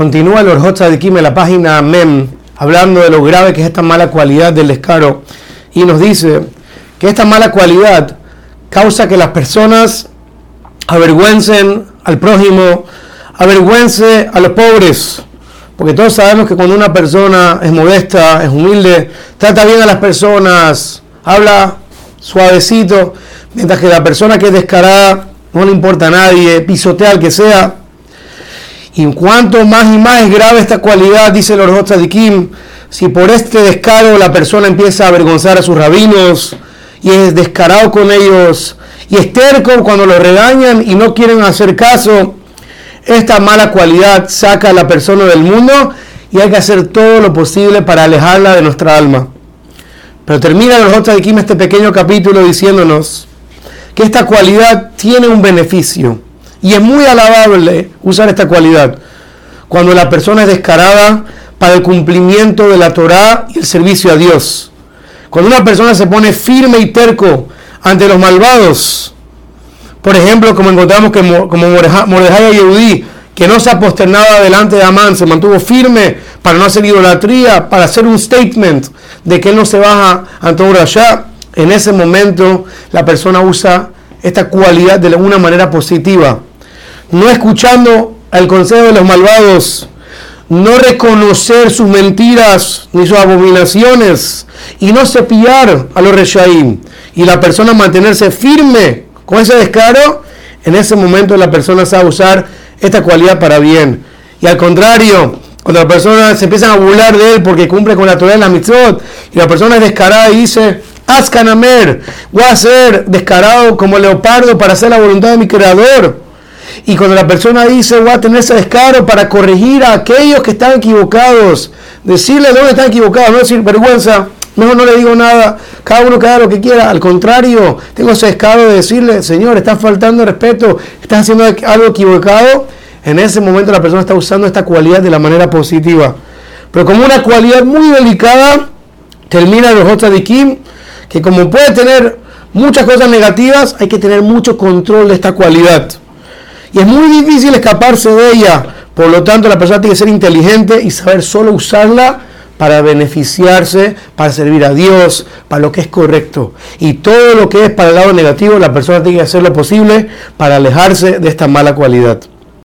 Continúa el Orjot Tzadikim en la página MEM, hablando de lo grave que es esta mala cualidad del descaro, y nos dice que esta mala cualidad causa que las personas avergüencen al prójimo, avergüence a los pobres. Porque todos sabemos que cuando una persona es modesta, es humilde, trata bien a las personas, habla suavecito, mientras que la persona que es descarada no le importa a nadie, pisotea al que sea. Y cuanto más y más es grave esta cualidad, dice el Kim, si por este descaro la persona empieza a avergonzar a sus rabinos y es descarado con ellos y es cuando lo regañan y no quieren hacer caso, esta mala cualidad saca a la persona del mundo y hay que hacer todo lo posible para alejarla de nuestra alma. Pero termina el Kim este pequeño capítulo diciéndonos que esta cualidad tiene un beneficio y es muy alabable usar esta cualidad. Cuando la persona es descarada para el cumplimiento de la Torah y el servicio a Dios. Cuando una persona se pone firme y terco ante los malvados, por ejemplo, como encontramos que como Mordejai Yehudi, que no se aposternaba delante de Amán, se mantuvo firme para no hacer idolatría, para hacer un statement de que él no se baja ante un rasha, en ese momento la persona usa esta cualidad de una manera positiva no escuchando el consejo de los malvados, no reconocer sus mentiras ni sus abominaciones y no cepillar a los reshaim y la persona mantenerse firme con ese descaro, en ese momento la persona sabe usar esta cualidad para bien. Y al contrario, cuando la persona se empieza a burlar de él porque cumple con la Torah de la mitzvot y la persona es descarada y dice, Azkanamer, voy a ser descarado como leopardo para hacer la voluntad de mi creador y cuando la persona dice, voy a tener ese descaro para corregir a aquellos que están equivocados, decirle dónde están equivocados, no decir vergüenza, mejor no le digo nada, cada uno que lo que quiera. Al contrario, tengo ese descaro de decirle, Señor, estás faltando respeto, estás haciendo algo equivocado. En ese momento la persona está usando esta cualidad de la manera positiva. Pero como una cualidad muy delicada, termina los de Kim, que como puede tener muchas cosas negativas, hay que tener mucho control de esta cualidad. Y es muy difícil escaparse de ella. Por lo tanto, la persona tiene que ser inteligente y saber solo usarla para beneficiarse, para servir a Dios, para lo que es correcto. Y todo lo que es para el lado negativo, la persona tiene que hacer lo posible para alejarse de esta mala cualidad.